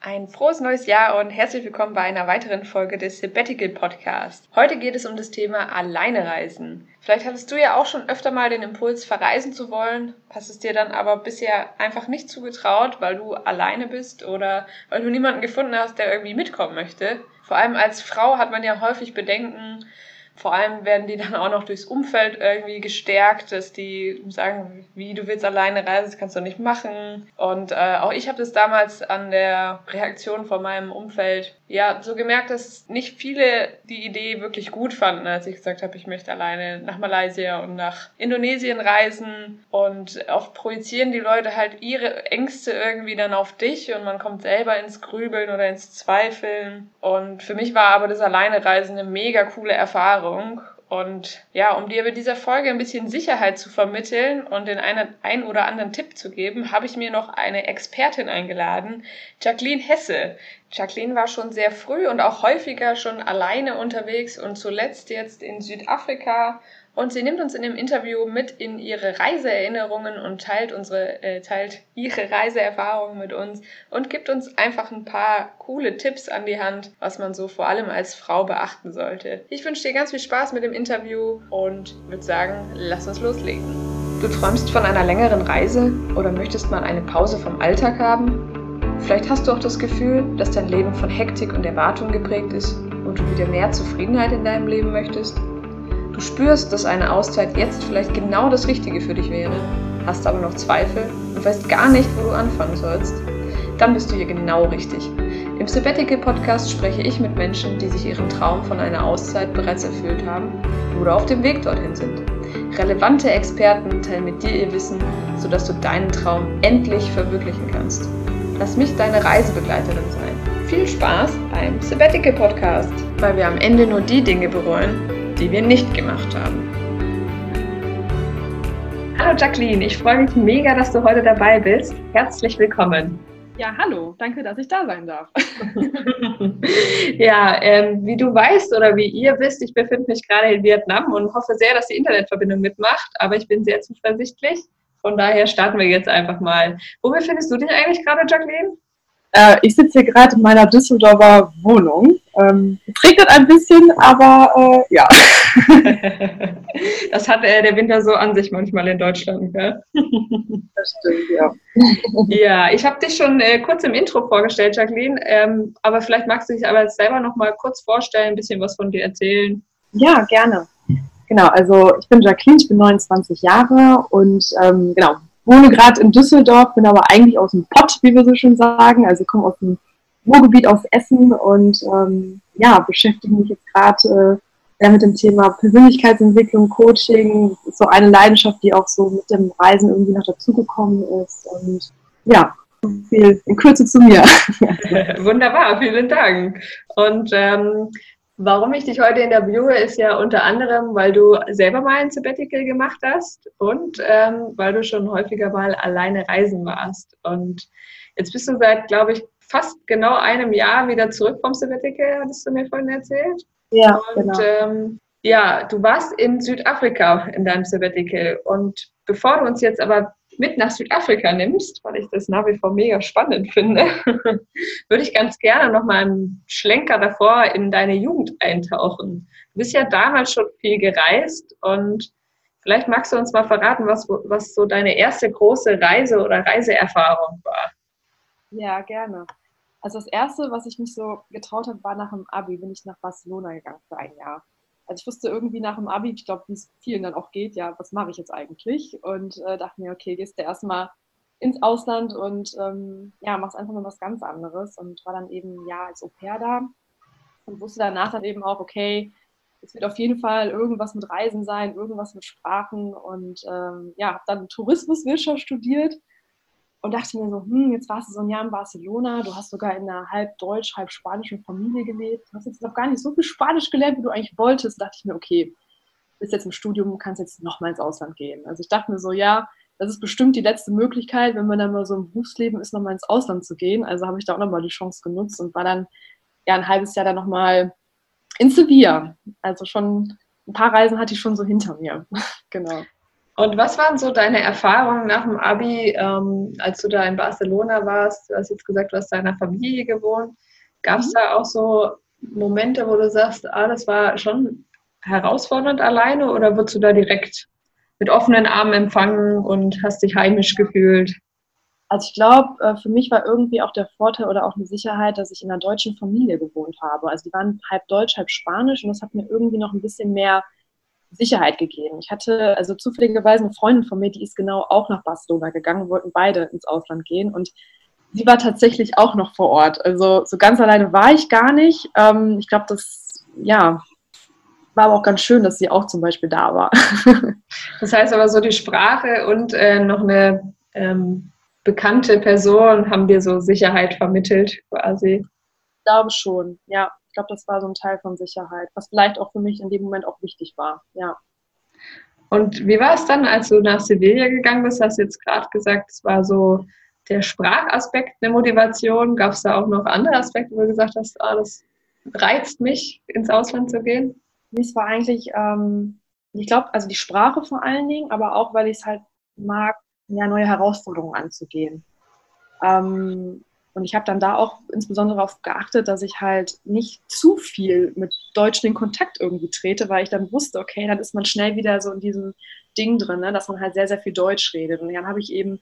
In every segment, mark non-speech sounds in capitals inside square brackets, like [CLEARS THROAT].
Ein frohes neues Jahr und herzlich willkommen bei einer weiteren Folge des Sabbatical Podcast. Heute geht es um das Thema Alleinereisen. Vielleicht hattest du ja auch schon öfter mal den Impuls, verreisen zu wollen, hast es dir dann aber bisher einfach nicht zugetraut, weil du alleine bist oder weil du niemanden gefunden hast, der irgendwie mitkommen möchte. Vor allem als Frau hat man ja häufig Bedenken, vor allem werden die dann auch noch durchs Umfeld irgendwie gestärkt, dass die sagen, wie du willst alleine reisen, das kannst du nicht machen. Und äh, auch ich habe das damals an der Reaktion von meinem Umfeld ja so gemerkt, dass nicht viele die Idee wirklich gut fanden, als ich gesagt habe, ich möchte alleine nach Malaysia und nach Indonesien reisen. Und oft projizieren die Leute halt ihre Ängste irgendwie dann auf dich und man kommt selber ins Grübeln oder ins Zweifeln. Und für mich war aber das Alleinereisen eine mega coole Erfahrung. Und ja, um dir mit dieser Folge ein bisschen Sicherheit zu vermitteln und den einen, ein oder anderen Tipp zu geben, habe ich mir noch eine Expertin eingeladen, Jacqueline Hesse. Jacqueline war schon sehr früh und auch häufiger schon alleine unterwegs und zuletzt jetzt in Südafrika und sie nimmt uns in dem Interview mit in ihre Reiseerinnerungen und teilt unsere, äh, teilt ihre Reiseerfahrungen mit uns und gibt uns einfach ein paar coole Tipps an die Hand, was man so vor allem als Frau beachten sollte. Ich wünsche dir ganz viel Spaß mit dem Interview und würde sagen, lass uns loslegen. Du träumst von einer längeren Reise oder möchtest mal eine Pause vom Alltag haben? Vielleicht hast du auch das Gefühl, dass dein Leben von Hektik und Erwartung geprägt ist und du wieder mehr Zufriedenheit in deinem Leben möchtest? Du spürst, dass eine Auszeit jetzt vielleicht genau das Richtige für dich wäre, hast aber noch Zweifel und weißt gar nicht, wo du anfangen sollst. Dann bist du hier genau richtig. Im Sabbatical Podcast spreche ich mit Menschen, die sich ihren Traum von einer Auszeit bereits erfüllt haben oder auf dem Weg dorthin sind. Relevante Experten teilen mit dir ihr Wissen, sodass du deinen Traum endlich verwirklichen kannst. Lass mich deine Reisebegleiterin sein. Viel Spaß beim Sabbatical Podcast, weil wir am Ende nur die Dinge bereuen, die wir nicht gemacht haben. Hallo Jacqueline, ich freue mich mega, dass du heute dabei bist. Herzlich willkommen. Ja, hallo, danke, dass ich da sein darf. [LAUGHS] ja, ähm, wie du weißt oder wie ihr wisst, ich befinde mich gerade in Vietnam und hoffe sehr, dass die Internetverbindung mitmacht, aber ich bin sehr zuversichtlich. Von daher starten wir jetzt einfach mal. Wo befindest du dich eigentlich gerade, Jacqueline? Äh, ich sitze hier gerade in meiner Düsseldorfer Wohnung. Ähm, es regnet ein bisschen, aber äh, ja. [LAUGHS] das hat äh, der Winter so an sich manchmal in Deutschland. Gell? Das stimmt, ja. [LAUGHS] Ja, ich habe dich schon äh, kurz im Intro vorgestellt, Jacqueline, ähm, aber vielleicht magst du dich aber selber noch mal kurz vorstellen, ein bisschen was von dir erzählen. Ja, gerne. Genau, also ich bin Jacqueline, ich bin 29 Jahre und ähm, genau, wohne gerade in Düsseldorf, bin aber eigentlich aus dem Pott, wie wir so schon sagen. Also komme aus dem Ruhrgebiet aus Essen und ähm, ja, beschäftige mich jetzt gerade äh, mit dem Thema Persönlichkeitsentwicklung, Coaching. So eine Leidenschaft, die auch so mit dem Reisen irgendwie noch dazugekommen ist. Und ja, viel in Kürze zu mir. [LAUGHS] Wunderbar, vielen Dank. Und ähm, Warum ich dich heute interviewe, ist ja unter anderem, weil du selber mal ein Sabbatical gemacht hast und ähm, weil du schon häufiger mal alleine reisen warst. Und jetzt bist du seit, glaube ich, fast genau einem Jahr wieder zurück vom Sabbatical, hattest du mir vorhin erzählt. Ja, und, genau. Ähm, ja, du warst in Südafrika in deinem Sabbatical. Und bevor du uns jetzt aber mit nach Südafrika nimmst, weil ich das nach wie vor mega spannend finde, [LAUGHS] würde ich ganz gerne noch mal einen Schlenker davor in deine Jugend eintauchen. Du bist ja damals schon viel gereist und vielleicht magst du uns mal verraten, was, was so deine erste große Reise oder Reiseerfahrung war. Ja, gerne. Also das erste, was ich mich so getraut habe, war nach dem Abi, bin ich nach Barcelona gegangen für ein Jahr also ich wusste irgendwie nach dem Abi, ich glaube, wie es vielen dann auch geht, ja, was mache ich jetzt eigentlich? Und äh, dachte mir, okay, gehst du erstmal ins Ausland und ähm, ja, machst einfach mal was ganz anderes und war dann eben ja als Au pair da und wusste danach dann eben auch, okay, es wird auf jeden Fall irgendwas mit Reisen sein, irgendwas mit Sprachen und ähm, ja, habe dann Tourismuswirtschaft studiert und dachte mir so, hm, jetzt warst du so ein Jahr in Barcelona, du hast sogar in einer halb deutsch, halb spanischen Familie gelebt, du hast jetzt noch gar nicht so viel Spanisch gelernt, wie du eigentlich wolltest. Da dachte ich mir, okay, bist jetzt im Studium, kannst jetzt nochmal ins Ausland gehen. Also ich dachte mir so, ja, das ist bestimmt die letzte Möglichkeit, wenn man dann mal so im Berufsleben ist, nochmal ins Ausland zu gehen. Also habe ich da auch nochmal die Chance genutzt und war dann ja ein halbes Jahr dann nochmal in Sevilla. Also schon ein paar Reisen hatte ich schon so hinter mir. [LAUGHS] genau. Und was waren so deine Erfahrungen nach dem Abi, ähm, als du da in Barcelona warst? Du hast jetzt gesagt, du hast deiner Familie gewohnt. Gab es mhm. da auch so Momente, wo du sagst, ah, das war schon herausfordernd alleine oder wurdest du da direkt mit offenen Armen empfangen und hast dich heimisch gefühlt? Also ich glaube, äh, für mich war irgendwie auch der Vorteil oder auch eine Sicherheit, dass ich in einer deutschen Familie gewohnt habe. Also die waren halb deutsch, halb spanisch und das hat mir irgendwie noch ein bisschen mehr Sicherheit gegeben. Ich hatte also zufälligerweise eine Freundin von mir, die ist genau auch nach Barcelona gegangen, wollten beide ins Ausland gehen und sie war tatsächlich auch noch vor Ort. Also so ganz alleine war ich gar nicht. Ähm, ich glaube, das, ja, war aber auch ganz schön, dass sie auch zum Beispiel da war. [LAUGHS] das heißt aber so die Sprache und äh, noch eine ähm, bekannte Person haben dir so Sicherheit vermittelt quasi. Ich glaube schon, ja. Ich glaube, das war so ein Teil von Sicherheit, was vielleicht auch für mich in dem Moment auch wichtig war, ja. Und wie war es dann, als du nach Sevilla gegangen bist? Hast du jetzt gerade gesagt, es war so der Sprachaspekt eine Motivation? Gab es da auch noch andere Aspekte, wo du gesagt hast, ah, das reizt mich, ins Ausland zu gehen? Es war eigentlich, ähm, ich glaube, also die Sprache vor allen Dingen, aber auch, weil ich es halt mag, ja, neue Herausforderungen anzugehen. Ähm, und ich habe dann da auch insbesondere darauf geachtet, dass ich halt nicht zu viel mit Deutschen in Kontakt irgendwie trete, weil ich dann wusste, okay, dann ist man schnell wieder so in diesem Ding drin, ne, dass man halt sehr, sehr viel Deutsch redet. Und dann habe ich eben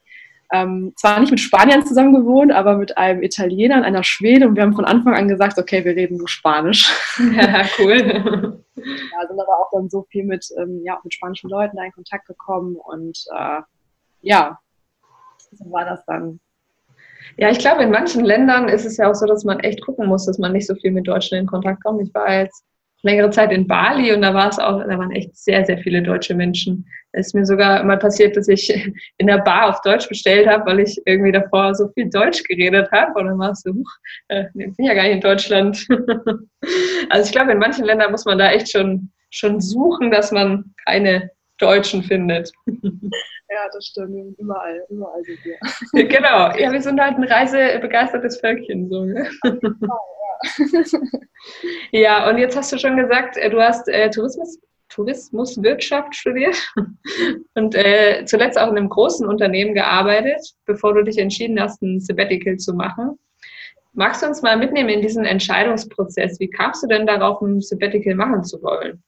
ähm, zwar nicht mit Spaniern zusammen gewohnt, aber mit einem Italiener und einer Schwede und wir haben von Anfang an gesagt, okay, wir reden nur Spanisch. Ja, cool. [LAUGHS] ja, sind aber auch dann so viel mit, ähm, ja, mit spanischen Leuten da in Kontakt gekommen und äh, ja, so war das dann. Ja, ich glaube, in manchen Ländern ist es ja auch so, dass man echt gucken muss, dass man nicht so viel mit Deutschen in Kontakt kommt. Ich war jetzt längere Zeit in Bali und da war es auch, da waren echt sehr, sehr viele deutsche Menschen. Es ist mir sogar mal passiert, dass ich [LAUGHS] in der Bar auf Deutsch bestellt habe, weil ich irgendwie davor so viel Deutsch geredet habe. Und dann war es so, äh, ich bin ja gar nicht in Deutschland. [LAUGHS] also ich glaube, in manchen Ländern muss man da echt schon, schon suchen, dass man keine Deutschen findet. [LAUGHS] Ja, das stimmt. Überall, überall sind wir. Genau. Ja, wir sind halt ein reisebegeistertes Völkchen. So, ne? [LAUGHS] ja. ja, und jetzt hast du schon gesagt, äh, du hast äh, Tourismus, Tourismuswirtschaft studiert [LAUGHS] und äh, zuletzt auch in einem großen Unternehmen gearbeitet, bevor du dich entschieden hast, ein Sabbatical zu machen. Magst du uns mal mitnehmen in diesen Entscheidungsprozess? Wie kamst du denn darauf, ein Sabbatical machen zu wollen?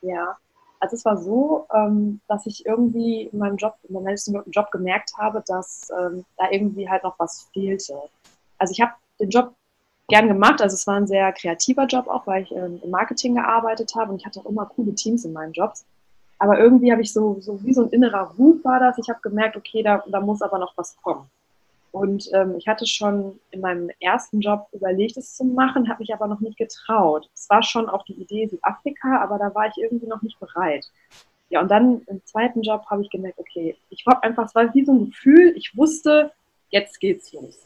Ja, also es war so, ähm, dass ich irgendwie in meinem Job, in meinem letzten Job gemerkt habe, dass ähm, da irgendwie halt noch was fehlte. Also ich habe den Job gern gemacht, also es war ein sehr kreativer Job auch, weil ich ähm, im Marketing gearbeitet habe und ich hatte auch immer coole Teams in meinen Jobs. Aber irgendwie habe ich so, so wie so ein innerer Ruf war das. Ich habe gemerkt, okay, da, da muss aber noch was kommen. Und ähm, ich hatte schon in meinem ersten Job überlegt, es zu machen, habe mich aber noch nicht getraut. Es war schon auch die Idee Südafrika, aber da war ich irgendwie noch nicht bereit. Ja, und dann im zweiten Job habe ich gemerkt, okay, ich habe einfach, es war wie so ein Gefühl, ich wusste, jetzt geht's los.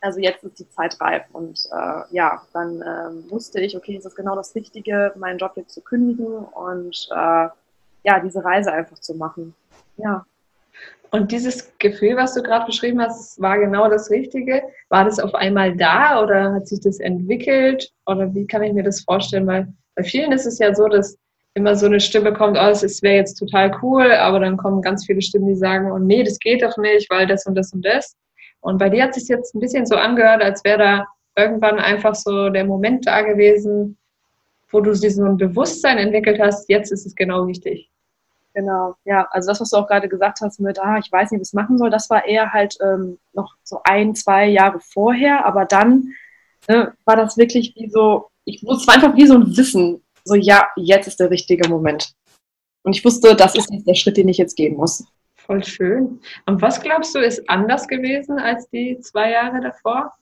Also jetzt ist die Zeit reif. Und äh, ja, dann äh, wusste ich, okay, ist genau das Richtige, meinen Job jetzt zu kündigen und äh, ja, diese Reise einfach zu machen. Ja. Und dieses Gefühl, was du gerade beschrieben hast, war genau das Richtige. War das auf einmal da oder hat sich das entwickelt? Oder wie kann ich mir das vorstellen? Weil bei vielen ist es ja so, dass immer so eine Stimme kommt, oh, es wäre jetzt total cool, aber dann kommen ganz viele Stimmen, die sagen, oh nee, das geht doch nicht, weil das und das und das. Und bei dir hat es jetzt ein bisschen so angehört, als wäre da irgendwann einfach so der Moment da gewesen, wo du diesen Bewusstsein entwickelt hast, jetzt ist es genau richtig. Genau, ja, also das, was du auch gerade gesagt hast mit, ah, ich weiß nicht, was ich machen soll, das war eher halt ähm, noch so ein, zwei Jahre vorher, aber dann ne, war das wirklich wie so, ich wusste, es war einfach wie so ein Wissen, so ja, jetzt ist der richtige Moment. Und ich wusste, das ist jetzt der Schritt, den ich jetzt gehen muss. Voll schön. Und was glaubst du, ist anders gewesen als die zwei Jahre davor?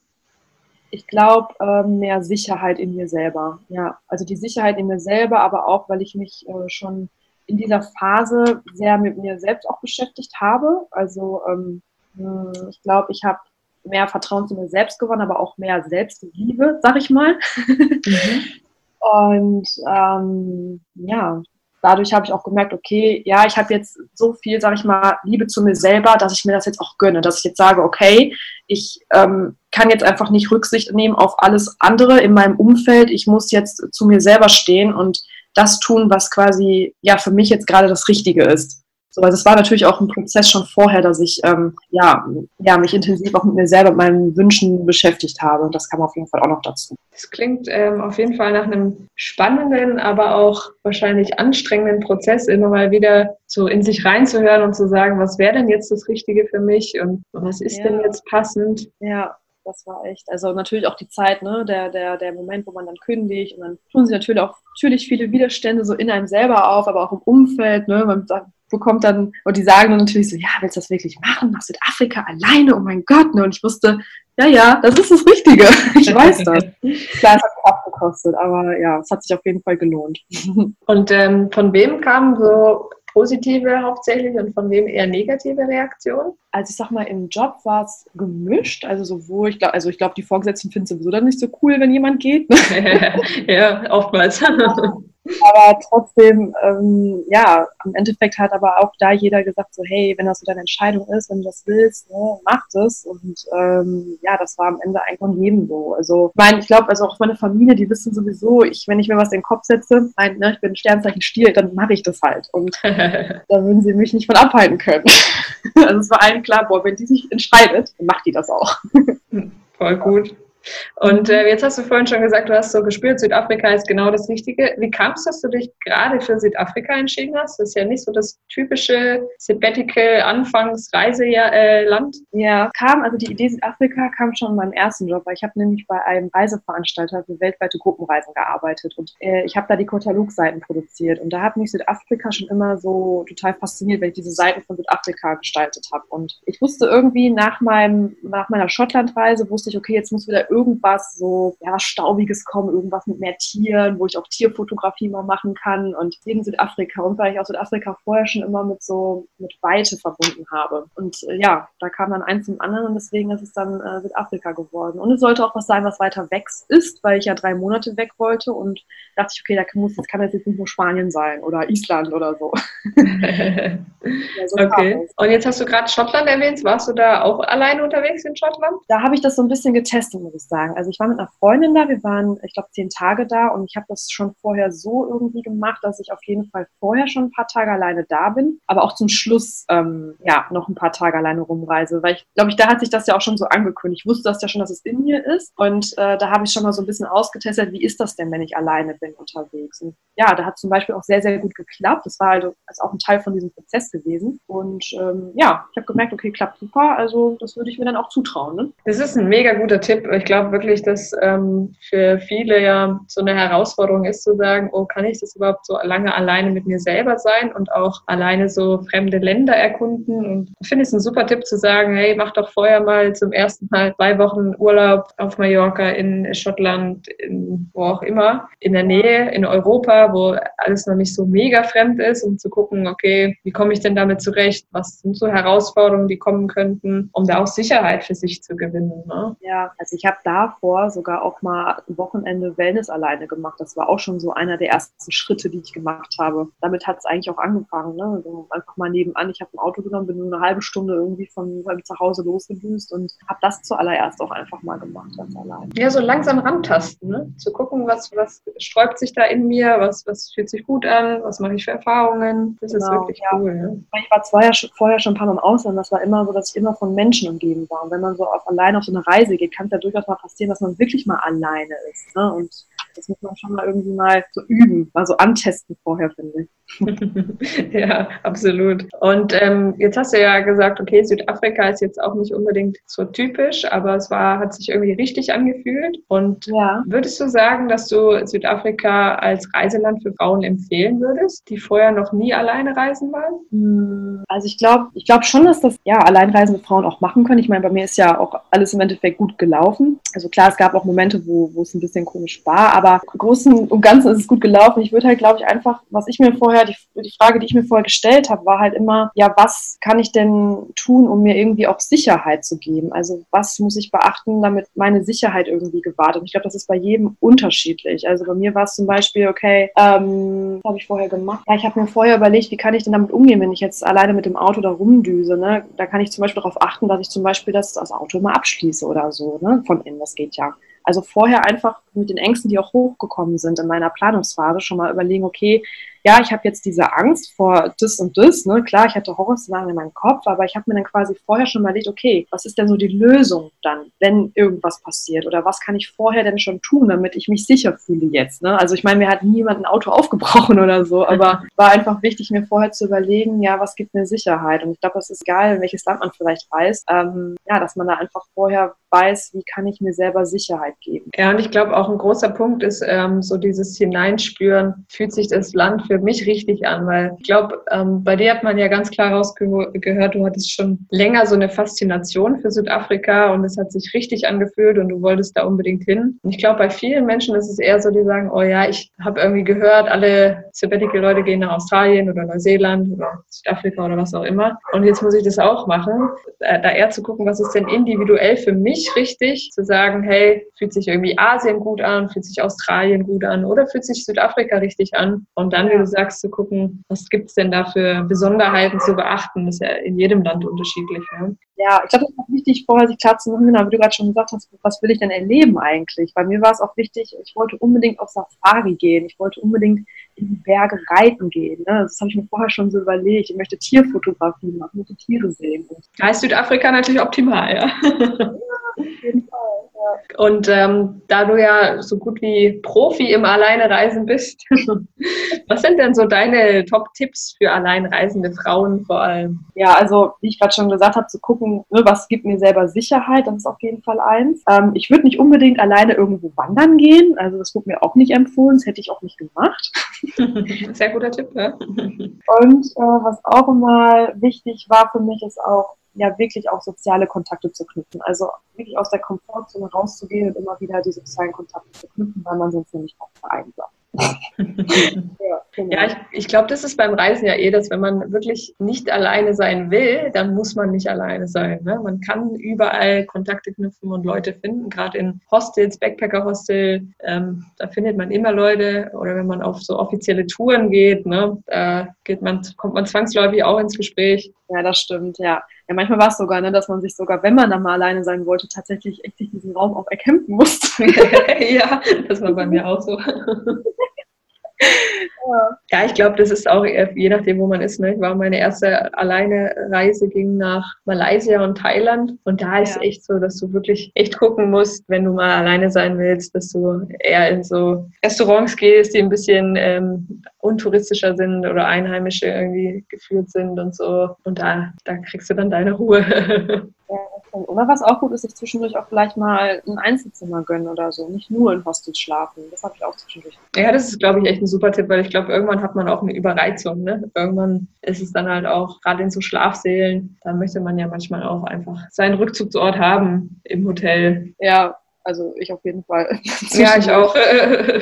Ich glaube, äh, mehr Sicherheit in mir selber. Ja, also die Sicherheit in mir selber, aber auch, weil ich mich äh, schon in dieser Phase sehr mit mir selbst auch beschäftigt habe. Also ähm, hm, ich glaube, ich habe mehr Vertrauen zu mir selbst gewonnen, aber auch mehr Selbstliebe, sag ich mal. Mhm. [LAUGHS] Und ähm, ja, dadurch habe ich auch gemerkt, okay, ja, ich habe jetzt so viel, sag ich mal, Liebe zu mir selber, dass ich mir das jetzt auch gönne, dass ich jetzt sage, okay, ich ähm, kann jetzt einfach nicht Rücksicht nehmen auf alles andere in meinem Umfeld. Ich muss jetzt zu mir selber stehen und das tun, was quasi ja für mich jetzt gerade das Richtige ist. So, also es war natürlich auch ein Prozess schon vorher, dass ich ähm, ja, ja, mich intensiv auch mit mir selber, und meinen Wünschen beschäftigt habe. Und das kam auf jeden Fall auch noch dazu. Das klingt ähm, auf jeden Fall nach einem spannenden, aber auch wahrscheinlich anstrengenden Prozess, immer mal wieder so in sich reinzuhören und zu sagen, was wäre denn jetzt das Richtige für mich und was ist ja. denn jetzt passend? Ja, das war echt, also natürlich auch die Zeit, ne, der, der, der Moment, wo man dann kündigt und dann tun sich natürlich auch natürlich viele Widerstände so in einem selber auf, aber auch im Umfeld, ne, man bekommt dann, und die sagen dann natürlich so, ja, willst du das wirklich machen? Nach Südafrika alleine? Oh mein Gott, ne? Und ich wusste, ja, ja, das ist das Richtige. [LAUGHS] Ich weiß das. Klar, es hat Kraft gekostet, aber ja, es hat sich auf jeden Fall gelohnt. Und ähm, von wem kamen so positive hauptsächlich und von wem eher negative Reaktionen? Also ich sag mal, im Job war es gemischt. Also sowohl, ich glaube, also ich glaube, die Vorgesetzten finden es sowieso dann nicht so cool, wenn jemand geht. [LAUGHS] ja, oftmals. [LAUGHS] aber trotzdem, ähm, ja, im Endeffekt hat aber auch da jeder gesagt, so, hey, wenn das so deine Entscheidung ist, wenn du das willst, ne, mach das. Und ähm, ja, das war am Ende eigentlich von jedem so. Also, ich meine, ich glaube, also auch meine Familie, die wissen sowieso, ich, wenn ich mir was in den Kopf setze, mein, ne, ich bin Sternzeichen Stier, dann mache ich das halt. Und [LAUGHS] da würden sie mich nicht von abhalten können. [LAUGHS] also es war allen klar, boah, wenn die sich entscheidet, dann macht die das auch. Voll gut. Und äh, jetzt hast du vorhin schon gesagt, du hast so gespürt, Südafrika ist genau das Richtige. Wie kam es, dass du dich gerade für Südafrika entschieden hast? Das ist ja nicht so das typische Sabbatical Anfangsreiseland. Äh, ja, kam, also die Idee Südafrika kam schon in meinem ersten Job, weil ich habe nämlich bei einem Reiseveranstalter für weltweite Gruppenreisen gearbeitet und äh, ich habe da die Katalogseiten produziert und da hat mich Südafrika schon immer so total fasziniert, wenn ich diese Seiten von Südafrika gestaltet habe. Und ich wusste irgendwie nach meinem, nach meiner Schottlandreise wusste ich, okay, jetzt muss wieder irgendwas so ja, Staubiges kommen, irgendwas mit mehr Tieren, wo ich auch Tierfotografie mal machen kann. Und wegen Südafrika und weil ich auch Südafrika vorher schon immer mit so mit Weite verbunden habe. Und äh, ja, da kam dann eins zum anderen und deswegen ist es dann äh, Südafrika geworden. Und es sollte auch was sein, was weiter weg ist, weil ich ja drei Monate weg wollte und dachte ich, okay, da muss, das kann jetzt nicht nur Spanien sein oder Island oder so. [LAUGHS] ja, so okay. Und jetzt hast du gerade Schottland erwähnt. Warst du da auch alleine unterwegs in Schottland? Da habe ich das so ein bisschen getestet, muss ich ich sagen. Also ich war mit einer Freundin da, wir waren, ich glaube, zehn Tage da und ich habe das schon vorher so irgendwie gemacht, dass ich auf jeden Fall vorher schon ein paar Tage alleine da bin, aber auch zum Schluss ähm, ja noch ein paar Tage alleine rumreise, weil ich glaube, ich da hat sich das ja auch schon so angekündigt. Ich wusste das ja schon, dass es in mir ist und äh, da habe ich schon mal so ein bisschen ausgetestet, wie ist das denn, wenn ich alleine bin unterwegs. Und ja, da hat zum Beispiel auch sehr, sehr gut geklappt. Das war also ist auch ein Teil von diesem Prozess gewesen. Und ähm, ja, ich habe gemerkt, okay, klappt super. Also das würde ich mir dann auch zutrauen. Ne? Das ist ein mega guter Tipp. Ich glaube, glaube wirklich, dass ähm, für viele ja so eine Herausforderung ist zu sagen, oh, kann ich das überhaupt so lange alleine mit mir selber sein und auch alleine so fremde Länder erkunden? Und ich finde es ein super Tipp zu sagen, hey, mach doch vorher mal zum ersten Mal zwei Wochen Urlaub auf Mallorca, in Schottland, in, wo auch immer, in der Nähe, in Europa, wo alles noch nicht so mega fremd ist, um zu gucken, okay, wie komme ich denn damit zurecht? Was sind so Herausforderungen, die kommen könnten, um da auch Sicherheit für sich zu gewinnen? Ne? Ja, also ich habe davor sogar auch mal ein Wochenende Wellness alleine gemacht. Das war auch schon so einer der ersten Schritte, die ich gemacht habe. Damit hat es eigentlich auch angefangen. Ne? Also einfach mal nebenan. Ich habe ein Auto genommen, bin nur eine halbe Stunde irgendwie von meinem Zuhause losgedüst und habe das zuallererst auch einfach mal gemacht, ganz allein. Ja, so langsam rantasten, ne? zu gucken, was, was sträubt sich da in mir, was, was fühlt sich gut an, was mache ich für Erfahrungen. Das genau, ist wirklich ja. cool. Ne? Ich war zwei Jahre, vorher schon ein paar Mal im Ausland. Das war immer so, dass ich immer von Menschen umgeben war. Und wenn man so auf, allein auf so eine Reise geht, kann es ja durchaus mal passieren, dass man wirklich mal alleine ist. Ne? Und das muss man schon mal irgendwie mal so üben, mal so antesten vorher, finde ich. [LAUGHS] ja, absolut. Und ähm, jetzt hast du ja gesagt, okay, Südafrika ist jetzt auch nicht unbedingt so typisch, aber es war, hat sich irgendwie richtig angefühlt. Und ja. würdest du sagen, dass du Südafrika als Reiseland für Frauen empfehlen würdest, die vorher noch nie alleine reisen waren? Hm, also ich glaube, ich glaube schon, dass das ja alleinreisende Frauen auch machen können. Ich meine, bei mir ist ja auch alles im Endeffekt gut gelaufen. Also klar, es gab auch Momente, wo, wo es ein bisschen komisch war, aber im Großen und Ganzen ist es gut gelaufen. Ich würde halt, glaube ich, einfach, was ich mir vorher, die, die Frage, die ich mir vorher gestellt habe, war halt immer, ja, was kann ich denn tun, um mir irgendwie auch Sicherheit zu geben? Also was muss ich beachten, damit meine Sicherheit irgendwie gewahrt? Und ich glaube, das ist bei jedem unterschiedlich. Also bei mir war es zum Beispiel, okay, ähm, was habe ich vorher gemacht? Ja, ich habe mir vorher überlegt, wie kann ich denn damit umgehen, wenn ich jetzt alleine mit dem Auto da rumdüse? Ne? Da kann ich zum Beispiel darauf achten, dass ich zum Beispiel das, das Auto mal abschließe oder so, ne? von innen das geht ja. Also vorher einfach mit den Ängsten, die auch hochgekommen sind in meiner Planungsphase, schon mal überlegen, okay, ja, ich habe jetzt diese Angst vor das und das. Ne? Klar, ich hatte Horrorszenarien in meinem Kopf, aber ich habe mir dann quasi vorher schon mal überlegt, okay, was ist denn so die Lösung dann, wenn irgendwas passiert? Oder was kann ich vorher denn schon tun, damit ich mich sicher fühle jetzt? Ne? Also ich meine, mir hat niemand ein Auto [LAUGHS] aufgebrochen oder so, aber [LAUGHS] war einfach wichtig, mir vorher zu überlegen, ja, was gibt mir Sicherheit? Und ich glaube, es ist egal, in welches Land man vielleicht reist, ähm, ja, dass man da einfach vorher weiß, wie kann ich mir selber Sicherheit geben. Ja, und ich glaube auch ein großer Punkt ist ähm, so dieses Hineinspüren, fühlt sich das Land für mich richtig an, weil ich glaube, ähm, bei dir hat man ja ganz klar rausgehört, du hattest schon länger so eine Faszination für Südafrika und es hat sich richtig angefühlt und du wolltest da unbedingt hin. Und ich glaube, bei vielen Menschen ist es eher so, die sagen, oh ja, ich habe irgendwie gehört, alle Sabbatical-Leute gehen nach Australien oder Neuseeland oder Südafrika oder was auch immer. Und jetzt muss ich das auch machen, da eher zu gucken, was ist denn individuell für mich richtig, zu sagen, hey, fühlt sich irgendwie Asien gut an, fühlt sich Australien gut an oder fühlt sich Südafrika richtig an? Und dann, wie du sagst, zu gucken, was gibt es denn da für Besonderheiten zu beachten? Das ist ja in jedem Land unterschiedlich. Ne? Ja, ich glaube, es ist auch wichtig, vorher sich klar zu machen, genau, wie du gerade schon gesagt hast, was will ich denn erleben eigentlich? Bei mir war es auch wichtig, ich wollte unbedingt auf Safari gehen, ich wollte unbedingt in die Berge reiten gehen. Ne? Das habe ich mir vorher schon so überlegt. Ich möchte Tierfotografie machen, ich möchte Tiere sehen. Da ist Südafrika natürlich optimal, ja. ja auf jeden Fall. Ja. Und ähm, da du ja so gut wie Profi im Alleinereisen bist, [LAUGHS] was sind denn so deine Top-Tipps für alleinreisende Frauen vor allem? Ja, also wie ich gerade schon gesagt habe, zu gucken, ne, was gibt mir selber Sicherheit, das ist auf jeden Fall eins. Ähm, ich würde nicht unbedingt alleine irgendwo wandern gehen, also das wurde mir auch nicht empfohlen, das hätte ich auch nicht gemacht. [LAUGHS] Sehr guter Tipp, ja. Und äh, was auch immer wichtig war für mich, ist auch ja wirklich auch soziale Kontakte zu knüpfen. Also wirklich aus der Komfortzone rauszugehen und immer wieder die sozialen Kontakte zu knüpfen, weil man sonst nämlich auch vereinsamt. Ja, genau. ja, ich, ich glaube, das ist beim Reisen ja eh, dass wenn man wirklich nicht alleine sein will, dann muss man nicht alleine sein. Ne? Man kann überall Kontakte knüpfen und Leute finden, gerade in Hostels, Backpacker-Hostel, ähm, da findet man immer Leute oder wenn man auf so offizielle Touren geht, ne, da geht man, kommt man zwangsläufig auch ins Gespräch. Ja, das stimmt, ja. Ja, manchmal war es sogar, ne, dass man sich sogar, wenn man dann mal alleine sein wollte, tatsächlich echt diesen Raum auch erkämpfen musste. [LAUGHS] ja, das war bei mir auch so. [LAUGHS] Ja, ich glaube, das ist auch je nachdem, wo man ist. Ne? Ich war meine erste alleine Reise ging nach Malaysia und Thailand und da ist ja. echt so, dass du wirklich echt gucken musst, wenn du mal alleine sein willst, dass du eher in so Restaurants gehst, die ein bisschen ähm, untouristischer sind oder Einheimische irgendwie geführt sind und so. Und da, da kriegst du dann deine Ruhe. [LAUGHS] Ja, oder was auch gut ist, sich zwischendurch auch vielleicht mal ein Einzelzimmer gönnen oder so, nicht nur in Hostels schlafen. Das habe ich auch zwischendurch. Ja, das ist, glaube ich, echt ein super Tipp, weil ich glaube, irgendwann hat man auch eine Überreizung. Ne? Irgendwann ist es dann halt auch, gerade in so Schlafsälen, da möchte man ja manchmal auch einfach seinen Rückzugsort haben im Hotel. Ja, also ich auf jeden Fall. [LAUGHS] ja, ich auch.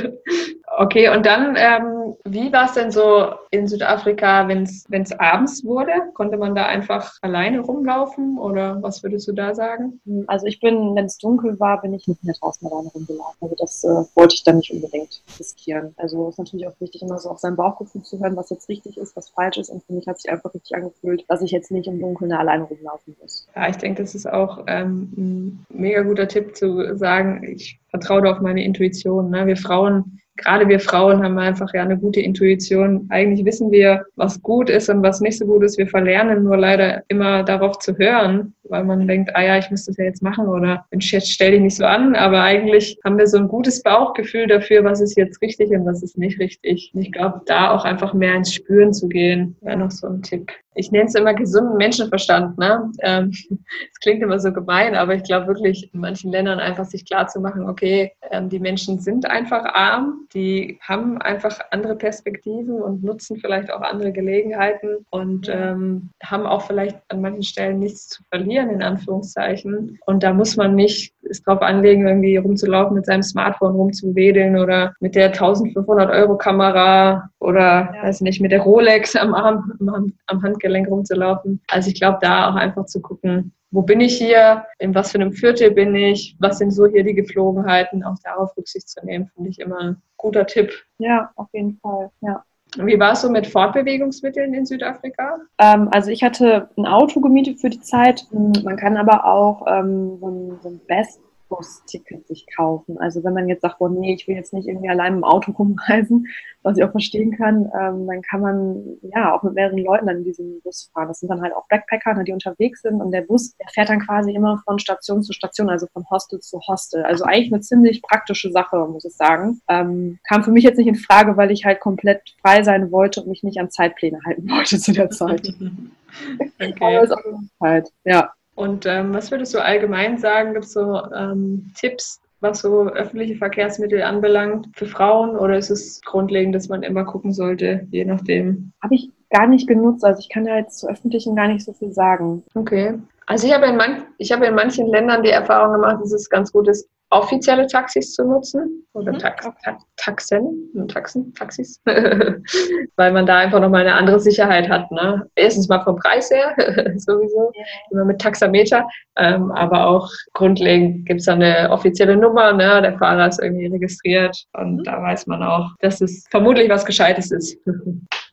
[LAUGHS] okay, und dann, ähm, wie war es denn so in Südafrika, wenn es abends wurde? Konnte man da einfach alleine rumlaufen oder was würdest du da sagen? Also ich bin, wenn es dunkel war, bin ich nicht mehr draußen alleine rumgelaufen. Also das äh, wollte ich dann nicht unbedingt riskieren. Also es ist natürlich auch wichtig, immer so auf sein Bauchgefühl zu hören, was jetzt richtig ist, was falsch ist. Und für mich hat sich einfach richtig angefühlt, dass ich jetzt nicht im Dunkeln alleine rumlaufen muss. Ja, ich denke, das ist auch ähm, ein mega guter Tipp zu sagen, sagen, ich vertraue auf meine Intuition. Ne? Wir Frauen gerade wir Frauen haben einfach ja eine gute Intuition. Eigentlich wissen wir, was gut ist und was nicht so gut ist. Wir verlernen nur leider immer darauf zu hören, weil man denkt, ah ja, ich muss das ja jetzt machen oder jetzt stell dich nicht so an. Aber eigentlich haben wir so ein gutes Bauchgefühl dafür, was ist jetzt richtig und was ist nicht richtig. Und ich glaube, da auch einfach mehr ins Spüren zu gehen, wäre noch so ein Tipp. Ich nenne es immer gesunden Menschenverstand. Ne? Ähm, [LAUGHS] es ähm, klingt immer so gemein, aber ich glaube wirklich, in manchen Ländern einfach sich klar zu machen, okay, ähm, die Menschen sind einfach arm, die haben einfach andere Perspektiven und nutzen vielleicht auch andere Gelegenheiten und ähm, haben auch vielleicht an manchen Stellen nichts zu verlieren, in Anführungszeichen. Und da muss man nicht es drauf anlegen, irgendwie rumzulaufen mit seinem Smartphone rumzuwedeln oder mit der 1500 Euro Kamera oder, ja. weiß nicht, mit der Rolex am Arm, am, am Handgelenk rumzulaufen. Also ich glaube, da auch einfach zu gucken, wo bin ich hier, in was für einem Viertel bin ich, was sind so hier die Geflogenheiten, auch darauf Rücksicht zu nehmen, finde ich immer ein guter Tipp. Ja, auf jeden Fall, ja. Wie war es so mit Fortbewegungsmitteln in Südafrika? Ähm, also ich hatte ein Auto gemietet für die Zeit. Man kann aber auch ähm, so ein, so ein Best Busticket sich kaufen. Also wenn man jetzt sagt, oh nee, ich will jetzt nicht irgendwie allein im Auto [LAUGHS] rumreisen, was ich auch verstehen kann, ähm, dann kann man ja auch mit mehreren Leuten dann in diesem Bus fahren. Das sind dann halt auch Backpacker, ne, die unterwegs sind und der Bus, der fährt dann quasi immer von Station zu Station, also von Hostel zu Hostel. Also eigentlich eine ziemlich praktische Sache, muss ich sagen. Ähm, kam für mich jetzt nicht in Frage, weil ich halt komplett frei sein wollte und mich nicht an Zeitpläne halten [LAUGHS] wollte zu der Zeit. [LAUGHS] okay. Aber ist auch Zeit, ja. Und ähm, was würdest du allgemein sagen? Gibt es so ähm, Tipps, was so öffentliche Verkehrsmittel anbelangt für Frauen oder ist es grundlegend, dass man immer gucken sollte, je nachdem? Habe ich gar nicht genutzt, also ich kann ja jetzt zu öffentlichen gar nicht so viel sagen. Okay. Also ich habe in, man ich habe in manchen Ländern die Erfahrung gemacht, dass es ganz gut ist, offizielle Taxis zu nutzen oder mhm. Tax, Tax, Taxen, Taxen, Taxis, [LAUGHS] weil man da einfach nochmal eine andere Sicherheit hat. Ne? Erstens mal vom Preis her, [LAUGHS] sowieso, ja. immer mit Taxameter, ähm, aber auch grundlegend gibt es da eine offizielle Nummer, ne? der Fahrer ist irgendwie registriert und mhm. da weiß man auch, dass es vermutlich was Gescheites ist. [LAUGHS]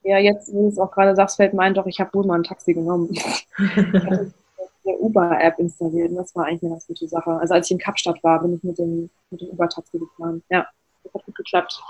Ja, jetzt, wie du es auch gerade sagst, fällt mir ein, doch, ich habe wohl mal ein Taxi genommen eine Uber-App installiert. Und das war eigentlich eine ganz gute Sache. Also als ich in Kapstadt war, bin ich mit dem, mit dem Uber-Taxi gefahren. Ja, das hat gut geklappt.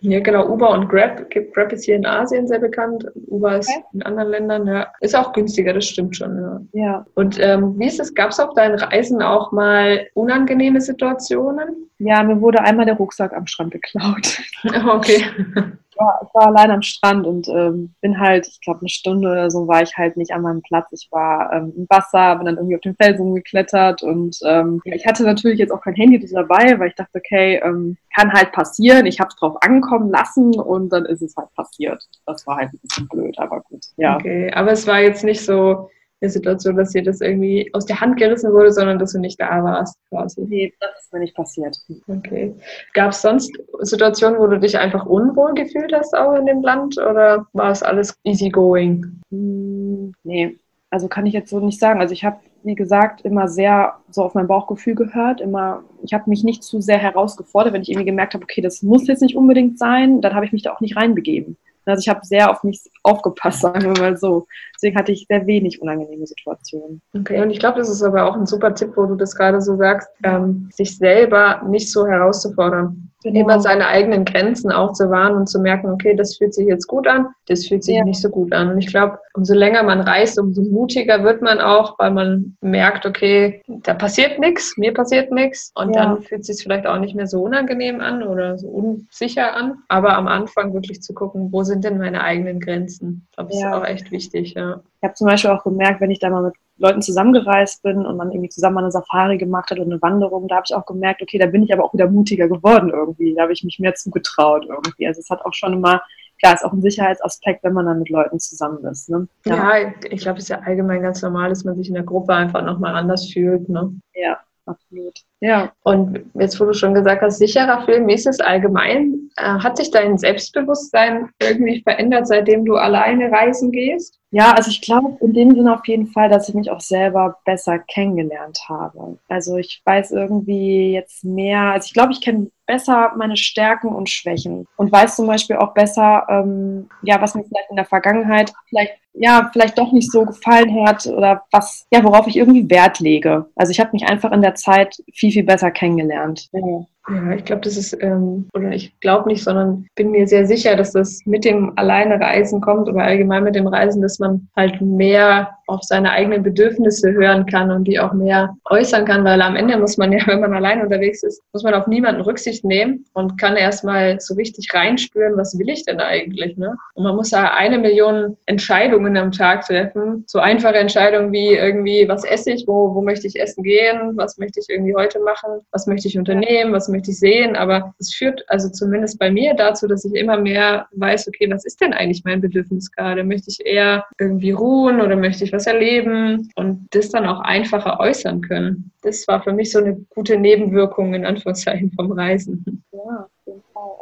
Ja, genau, Uber und Grab. Grab ist hier in Asien sehr bekannt. Uber ist okay. in anderen Ländern, ja. Ist auch günstiger, das stimmt schon, ja. ja. Und ähm, wie ist es? Gab es auf deinen Reisen auch mal unangenehme Situationen? Ja, mir wurde einmal der Rucksack am Strand geklaut. [LAUGHS] okay [LAUGHS] war, ich war allein am Strand und ähm, bin halt, ich glaube, eine Stunde oder so war ich halt nicht an meinem Platz. Ich war ähm, im Wasser, bin dann irgendwie auf den Felsen geklettert und ähm, ich hatte natürlich jetzt auch kein Handy dabei, weil ich dachte, okay, ähm, kann halt passieren. Ich habe es drauf ankommen lassen und dann ist es halt passiert. Das war halt ein bisschen blöd, aber gut. Ja. Okay, aber es war jetzt nicht so, eine Situation, dass dir das irgendwie aus der Hand gerissen wurde, sondern dass du nicht da warst quasi. Nee, das ist mir nicht passiert. Okay. Gab es sonst Situationen, wo du dich einfach unwohl gefühlt hast auch in dem Land oder war es alles easygoing? Hm, nee, also kann ich jetzt so nicht sagen. Also ich habe, wie gesagt, immer sehr so auf mein Bauchgefühl gehört. Immer, ich habe mich nicht zu sehr herausgefordert, wenn ich irgendwie gemerkt habe, okay, das muss jetzt nicht unbedingt sein, dann habe ich mich da auch nicht reinbegeben. Also ich habe sehr auf mich aufgepasst, sagen wir mal so. Deswegen hatte ich sehr wenig unangenehme Situationen. Okay, und ich glaube, das ist aber auch ein super Tipp, wo du das gerade so sagst, ähm, sich selber nicht so herauszufordern. Genau. Immer seine eigenen Grenzen auch zu wahren und zu merken, okay, das fühlt sich jetzt gut an, das fühlt sich ja. nicht so gut an. Und ich glaube, umso länger man reist, umso mutiger wird man auch, weil man merkt, okay, da passiert nichts, mir passiert nichts. Und ja. dann fühlt es sich vielleicht auch nicht mehr so unangenehm an oder so unsicher an. Aber am Anfang wirklich zu gucken, wo sind denn meine eigenen Grenzen? Ich glaube, das ja. ist auch echt wichtig, ja. Ich habe zum Beispiel auch gemerkt, wenn ich da mal mit Leuten zusammengereist bin und man irgendwie zusammen eine Safari gemacht hat und eine Wanderung, da habe ich auch gemerkt, okay, da bin ich aber auch wieder mutiger geworden irgendwie. Da habe ich mich mehr zugetraut irgendwie. Also es hat auch schon immer, klar, ist auch ein Sicherheitsaspekt, wenn man dann mit Leuten zusammen ist. Ne? Ja. ja ich glaube, es ist ja allgemein ganz normal, dass man sich in der Gruppe einfach nochmal anders fühlt. Ne? Ja, absolut. Ja. Und jetzt, wo du schon gesagt hast, sicherer fühlen, wie ist es allgemein? Äh, hat sich dein Selbstbewusstsein irgendwie verändert, seitdem du alleine reisen gehst? Ja, also ich glaube in dem Sinne auf jeden Fall, dass ich mich auch selber besser kennengelernt habe. Also ich weiß irgendwie jetzt mehr, also ich glaube, ich kenne besser meine Stärken und Schwächen und weiß zum Beispiel auch besser, ähm, ja, was mir vielleicht in der Vergangenheit vielleicht ja, vielleicht doch nicht so gefallen hat oder was, ja, worauf ich irgendwie Wert lege. Also ich habe mich einfach in der Zeit viel, viel besser kennengelernt. Ja. Ich glaube, das ist, ähm, oder ich glaube nicht, sondern bin mir sehr sicher, dass das mit dem alleine Reisen kommt oder allgemein mit dem Reisen, dass man halt mehr auf seine eigenen Bedürfnisse hören kann und die auch mehr äußern kann, weil am Ende muss man ja, [LAUGHS] wenn man allein unterwegs ist, muss man auf niemanden Rücksicht nehmen und kann erstmal so richtig reinspüren, was will ich denn eigentlich, ne? Und man muss ja eine Million Entscheidungen am Tag treffen, so einfache Entscheidungen wie irgendwie, was esse ich, wo, wo möchte ich essen gehen, was möchte ich irgendwie heute machen, was möchte ich unternehmen, was möchte möchte ich sehen, aber es führt also zumindest bei mir dazu, dass ich immer mehr weiß, okay, was ist denn eigentlich mein Bedürfnis gerade? Möchte ich eher irgendwie ruhen oder möchte ich was erleben und das dann auch einfacher äußern können? Das war für mich so eine gute Nebenwirkung in Anführungszeichen vom Reisen. Ja,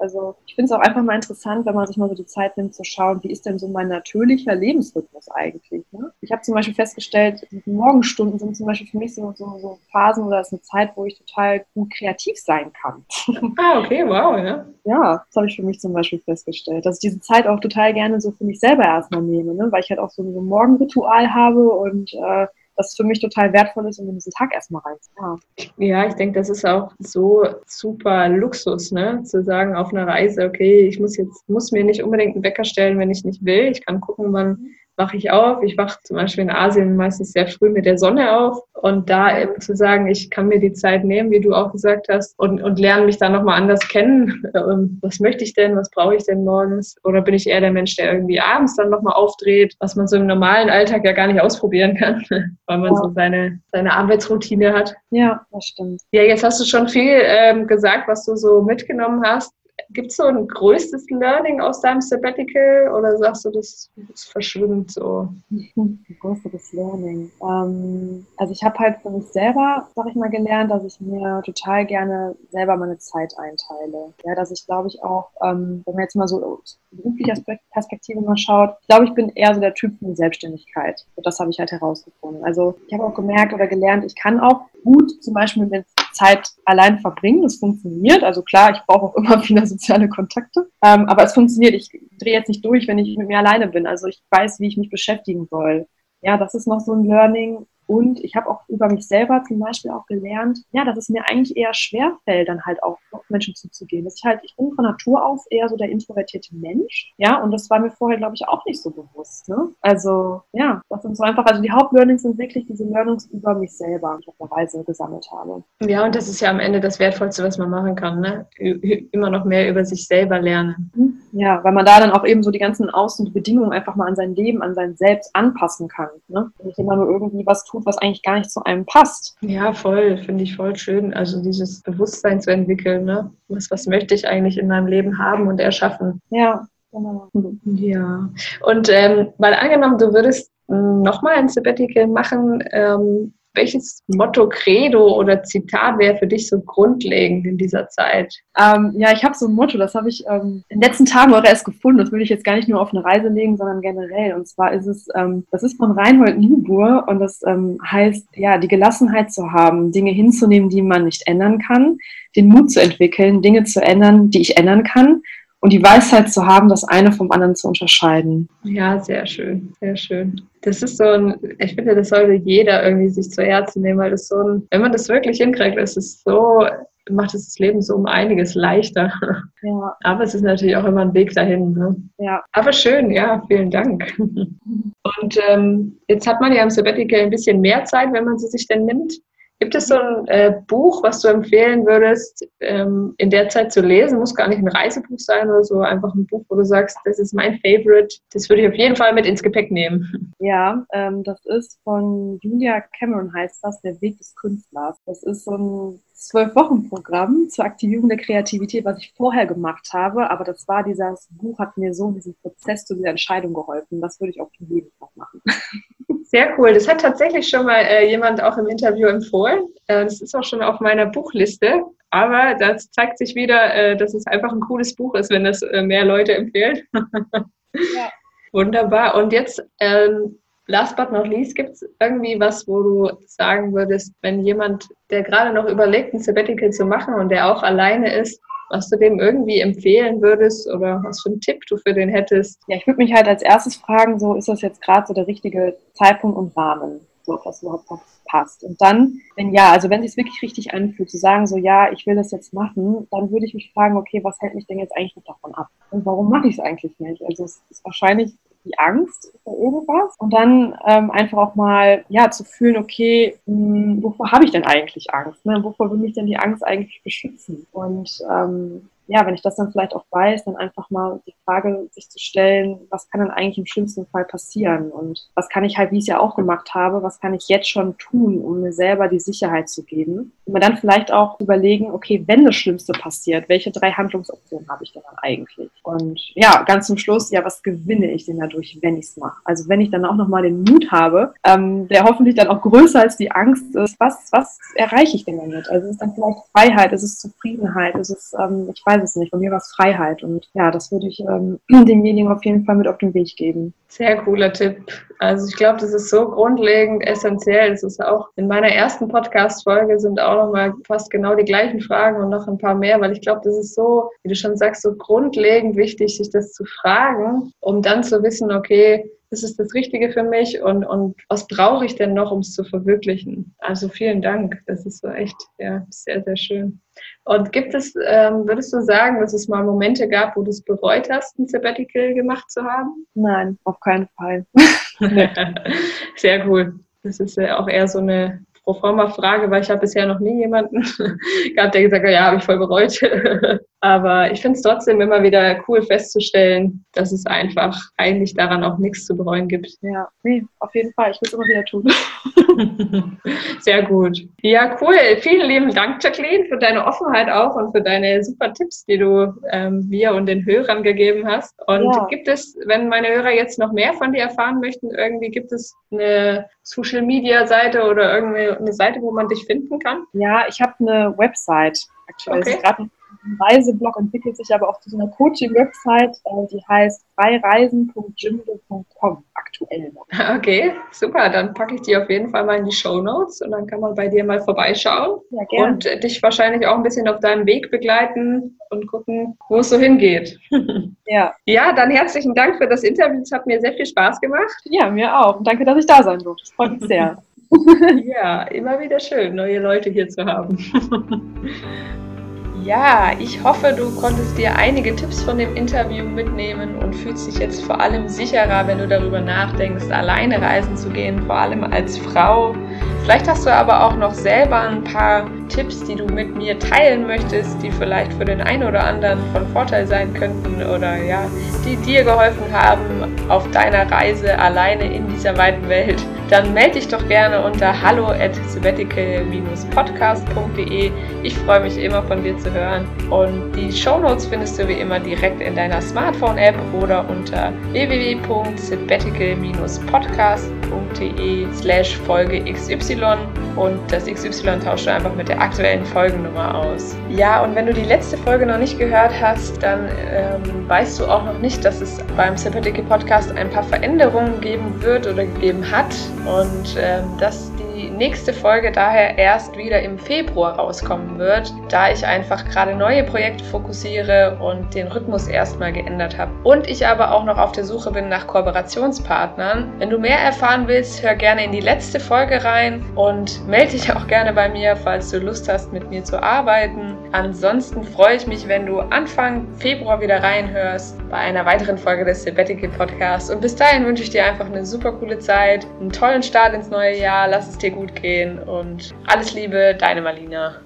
also ich finde es auch einfach mal interessant, wenn man sich mal so die Zeit nimmt zu schauen, wie ist denn so mein natürlicher Lebensrhythmus eigentlich. Ne? Ich habe zum Beispiel festgestellt, die Morgenstunden sind zum Beispiel für mich so, so, so Phasen oder ist eine Zeit, wo ich total gut kreativ sein kann. [LAUGHS] Ah, okay, wow, ja. Ja, das habe ich für mich zum Beispiel festgestellt, dass ich diese Zeit auch total gerne so für mich selber erstmal nehme, ne? weil ich halt auch so ein Morgenritual habe und äh, das für mich total wertvoll ist, um in diesen Tag erstmal reinzufahren. Ja, ich denke, das ist auch so super Luxus, ne? Zu sagen auf einer Reise, okay, ich muss jetzt, muss mir nicht unbedingt einen Wecker stellen, wenn ich nicht will. Ich kann gucken, wann wache ich auf. Ich wache zum Beispiel in Asien meistens sehr früh mit der Sonne auf und da eben zu sagen, ich kann mir die Zeit nehmen, wie du auch gesagt hast, und, und lerne mich dann nochmal anders kennen. Ähm, was möchte ich denn? Was brauche ich denn morgens? Oder bin ich eher der Mensch, der irgendwie abends dann nochmal aufdreht, was man so im normalen Alltag ja gar nicht ausprobieren kann, [LAUGHS] weil man ja. so seine, seine Arbeitsroutine hat. Ja, das stimmt. Ja, jetzt hast du schon viel ähm, gesagt, was du so mitgenommen hast. Gibt es so ein größtes Learning aus deinem Sabbatical oder sagst du, das, das verschwimmt so? [LAUGHS] Ein größeres Learning. Ähm, also ich habe halt für mich selber, sag ich mal, gelernt, dass ich mir total gerne selber meine Zeit einteile. Ja, dass ich glaube ich auch, ähm, wenn man jetzt mal so beruflicher Perspektive mal schaut, glaube, ich bin eher so der Typ für Selbstständigkeit. Und das habe ich halt herausgefunden. Also ich habe auch gemerkt oder gelernt, ich kann auch gut zum Beispiel mit Zeit allein verbringen. Das funktioniert. Also klar, ich brauche auch immer [LAUGHS] viele soziale Kontakte. Ähm, aber es funktioniert. Ich drehe jetzt nicht durch, wenn ich mit mir alleine bin. Also ich weiß, wie ich mich beschäftigen soll. Ja, das ist noch so ein Learning. Und ich habe auch über mich selber zum Beispiel auch gelernt, ja, dass es mir eigentlich eher schwer fällt, dann halt auch auf Menschen zuzugehen. Dass ich halt, ich bin von Natur aus eher so der introvertierte Mensch, ja, und das war mir vorher, glaube ich, auch nicht so bewusst. Ne? Also, ja, das sind so einfach, also die Hauptlearnings sind wirklich diese Learnings über mich selber, die ich auf der Reise gesammelt habe. Ja, und das ist ja am Ende das Wertvollste, was man machen kann, ne? Immer noch mehr über sich selber lernen. Mhm. Ja, weil man da dann auch eben so die ganzen Außenbedingungen einfach mal an sein Leben, an sein Selbst anpassen kann. Ne? Nicht immer nur irgendwie was tut, was eigentlich gar nicht zu einem passt. Ja, voll, finde ich voll schön. Also dieses Bewusstsein zu entwickeln, ne? Was, was möchte ich eigentlich in meinem Leben haben und erschaffen? Ja, genau. Ja. Und ähm, mal angenommen, du würdest hm, nochmal ein Sabbatical machen, ähm, welches Motto, Credo oder Zitat wäre für dich so grundlegend in dieser Zeit? Ähm, ja, ich habe so ein Motto, das habe ich ähm, in den letzten Tagen auch erst gefunden. Das würde ich jetzt gar nicht nur auf eine Reise legen, sondern generell. Und zwar ist es, ähm, das ist von Reinhold Niebuhr und das ähm, heißt, ja, die Gelassenheit zu haben, Dinge hinzunehmen, die man nicht ändern kann, den Mut zu entwickeln, Dinge zu ändern, die ich ändern kann und die Weisheit zu haben, das eine vom anderen zu unterscheiden. Ja, sehr schön, sehr schön. Das ist so ein, ich finde, das sollte jeder irgendwie sich zu Herzen nehmen, weil das so ein, wenn man das wirklich hinkriegt, ist es so, macht es das Leben so um einiges leichter. [LAUGHS] Ja. Aber es ist natürlich auch immer ein Weg dahin. Ne? Ja. Aber schön, ja, vielen Dank. [LAUGHS] Und ähm, jetzt hat man ja im Sabbatical ein bisschen mehr Zeit, wenn man sie sich denn nimmt. Gibt es so ein äh, Buch, was du empfehlen würdest, ähm, in der Zeit zu lesen? Muss gar nicht ein Reisebuch sein oder so, einfach ein Buch, wo du sagst, das ist mein Favorite. Das würde ich auf jeden Fall mit ins Gepäck nehmen. Ja, ähm, das ist von Julia Cameron heißt das, Der Weg des Künstlers. Das ist so ein Zwölf-Wochen-Programm zur Aktivierung der Kreativität, was ich vorher gemacht habe. Aber das war dieses Buch, hat mir so in diesem Prozess zu dieser Entscheidung geholfen. Das würde ich auch jeden Tag machen. [LAUGHS] Sehr cool. Das hat tatsächlich schon mal äh, jemand auch im Interview empfohlen. Äh, das ist auch schon auf meiner Buchliste. Aber das zeigt sich wieder, äh, dass es einfach ein cooles Buch ist, wenn das äh, mehr Leute empfehlen. [LAUGHS] ja. Wunderbar. Und jetzt, ähm, last but not least, gibt es irgendwie was, wo du sagen würdest, wenn jemand, der gerade noch überlegt, ein Sabbatical zu machen und der auch alleine ist, was du dem irgendwie empfehlen würdest oder was für einen Tipp du für den hättest? Ja, ich würde mich halt als erstes fragen, so ist das jetzt gerade so der richtige Zeitpunkt und Rahmen, so ob das überhaupt passt. Und dann, wenn ja, also wenn es sich wirklich richtig anfühlt, zu sagen, so ja, ich will das jetzt machen, dann würde ich mich fragen, okay, was hält mich denn jetzt eigentlich davon ab? Und warum mache ich es eigentlich nicht? Also es ist wahrscheinlich die Angst vor irgendwas und dann ähm, einfach auch mal ja zu fühlen, okay, mh, hm, wovor habe ich denn eigentlich Angst? Ne? Wovor will mich denn die Angst eigentlich beschützen? Und ähm, ja, wenn ich das dann vielleicht auch weiß, dann einfach mal die Frage sich zu stellen, was kann denn eigentlich im schlimmsten Fall passieren? Und was kann ich halt, wie ich es ja auch gemacht habe, was kann ich jetzt schon tun, um mir selber die Sicherheit zu geben? Und mir dann vielleicht auch überlegen, okay, wenn das Schlimmste passiert, welche drei Handlungsoptionen habe ich denn dann eigentlich? Und ja, ganz zum Schluss, ja, was gewinne ich denn dadurch, wenn ich es mache? Also wenn ich dann auch nochmal den Mut habe, ähm, der hoffentlich dann auch größer als die Angst ist, was, was erreiche ich denn damit? Also ist es dann vielleicht Freiheit, ist es Zufriedenheit, ist es, ähm, ich weiß weiß es nicht. Bei mir war es Freiheit. Und ja, das würde ich ähm, [CLEARS THROAT] demjenigen auf jeden Fall mit auf den Weg geben. Sehr cooler Tipp. Also ich glaube, das ist so grundlegend essentiell. Das ist auch in meiner ersten Podcast-Folge sind auch nochmal fast genau die gleichen Fragen und noch ein paar mehr, weil ich glaube, das ist so, wie du schon sagst, so grundlegend wichtig, sich das zu fragen, um dann zu wissen, okay, ist es das Richtige für mich und, und was brauche ich denn noch, um es zu verwirklichen? Also vielen Dank. Das ist so echt ja, sehr, sehr schön. Und gibt es, ähm, würdest du sagen, dass es mal Momente gab, wo du es bereut hast, ein Sabbatical gemacht zu haben? Nein, auf keinen Fall. [LAUGHS] [LAUGHS] sehr cool. Das ist ja auch eher so eine Proforma-Frage, weil ich habe bisher noch nie jemanden [LAUGHS] gehabt, der gesagt hat, ja, habe ich voll bereut. Aber ich finde es trotzdem immer wieder cool festzustellen, dass es einfach eigentlich daran auch nichts zu bereuen gibt. Ja, nee, auf jeden Fall. Ich will es immer wieder tun. [LAUGHS] Sehr gut. Ja, cool. Vielen lieben Dank, Jacqueline, für deine Offenheit auch und für deine super Tipps, die du ähm, mir und den Hörern gegeben hast. Und ja. gibt es, wenn meine Hörer jetzt noch mehr von dir erfahren möchten, irgendwie gibt es eine Social Media Seite oder irgendwie eine Seite, wo man dich finden kann? Ja, ich habe eine Website. Aktuell okay. ist gerade Reiseblog entwickelt sich aber auch zu so einer Coaching-Website, äh, die heißt freireisen.jimdo.com aktuell noch. [LAUGHS] Okay, super. Dann packe ich die auf jeden Fall mal in die Show Notes und dann kann man bei dir mal vorbeischauen ja, gerne. und dich wahrscheinlich auch ein bisschen auf deinem Weg begleiten und gucken, wo es so hingeht. [LAUGHS] Ja. Ja, dann herzlichen Dank für das Interview. Es hat mir sehr viel Spaß gemacht. Ja, mir auch. Und danke, dass ich da sein durfte. Das freut mich sehr. [LAUGHS] ja, immer wieder schön, neue Leute hier zu haben. Ja, ich hoffe, du konntest dir einige Tipps von dem Interview mitnehmen und fühlst dich jetzt vor allem sicherer, wenn du darüber nachdenkst, alleine reisen zu gehen, vor allem als Frau. Vielleicht hast du aber auch noch selber ein paar Tipps, die du mit mir teilen möchtest, die vielleicht für den einen oder anderen von Vorteil sein könnten oder ja, die dir geholfen haben auf deiner Reise alleine in dieser weiten Welt. Dann melde dich doch gerne unter hallo at sabbatical-podcast.de. Ich freue mich immer von dir zu hören. Und die Show Notes findest du wie immer direkt in deiner Smartphone-App oder unter www.sabbatical-podcast.de slash Folge XY und das XY tauscht du einfach mit der aktuellen Folgennummer aus. Ja, und wenn du die letzte Folge noch nicht gehört hast, dann ähm, weißt du auch noch nicht, dass es beim Sabbatical Podcast ein paar Veränderungen geben wird oder gegeben hat und ähm, dass nächste Folge daher erst wieder im Februar rauskommen wird, da ich einfach gerade neue Projekte fokussiere und den Rhythmus erstmal geändert habe. Und ich aber auch noch auf der Suche bin nach Kooperationspartnern. Wenn du mehr erfahren willst, hör gerne in die letzte Folge rein und melde dich auch gerne bei mir, falls du Lust hast, mit mir zu arbeiten. Ansonsten freue ich mich, wenn du Anfang Februar wieder reinhörst bei einer weiteren Folge des Sabbatical Podcasts. Und bis dahin wünsche ich dir einfach eine super coole Zeit, einen tollen Start ins neue Jahr, lass es dir gut gehen und alles Liebe, deine Marlina.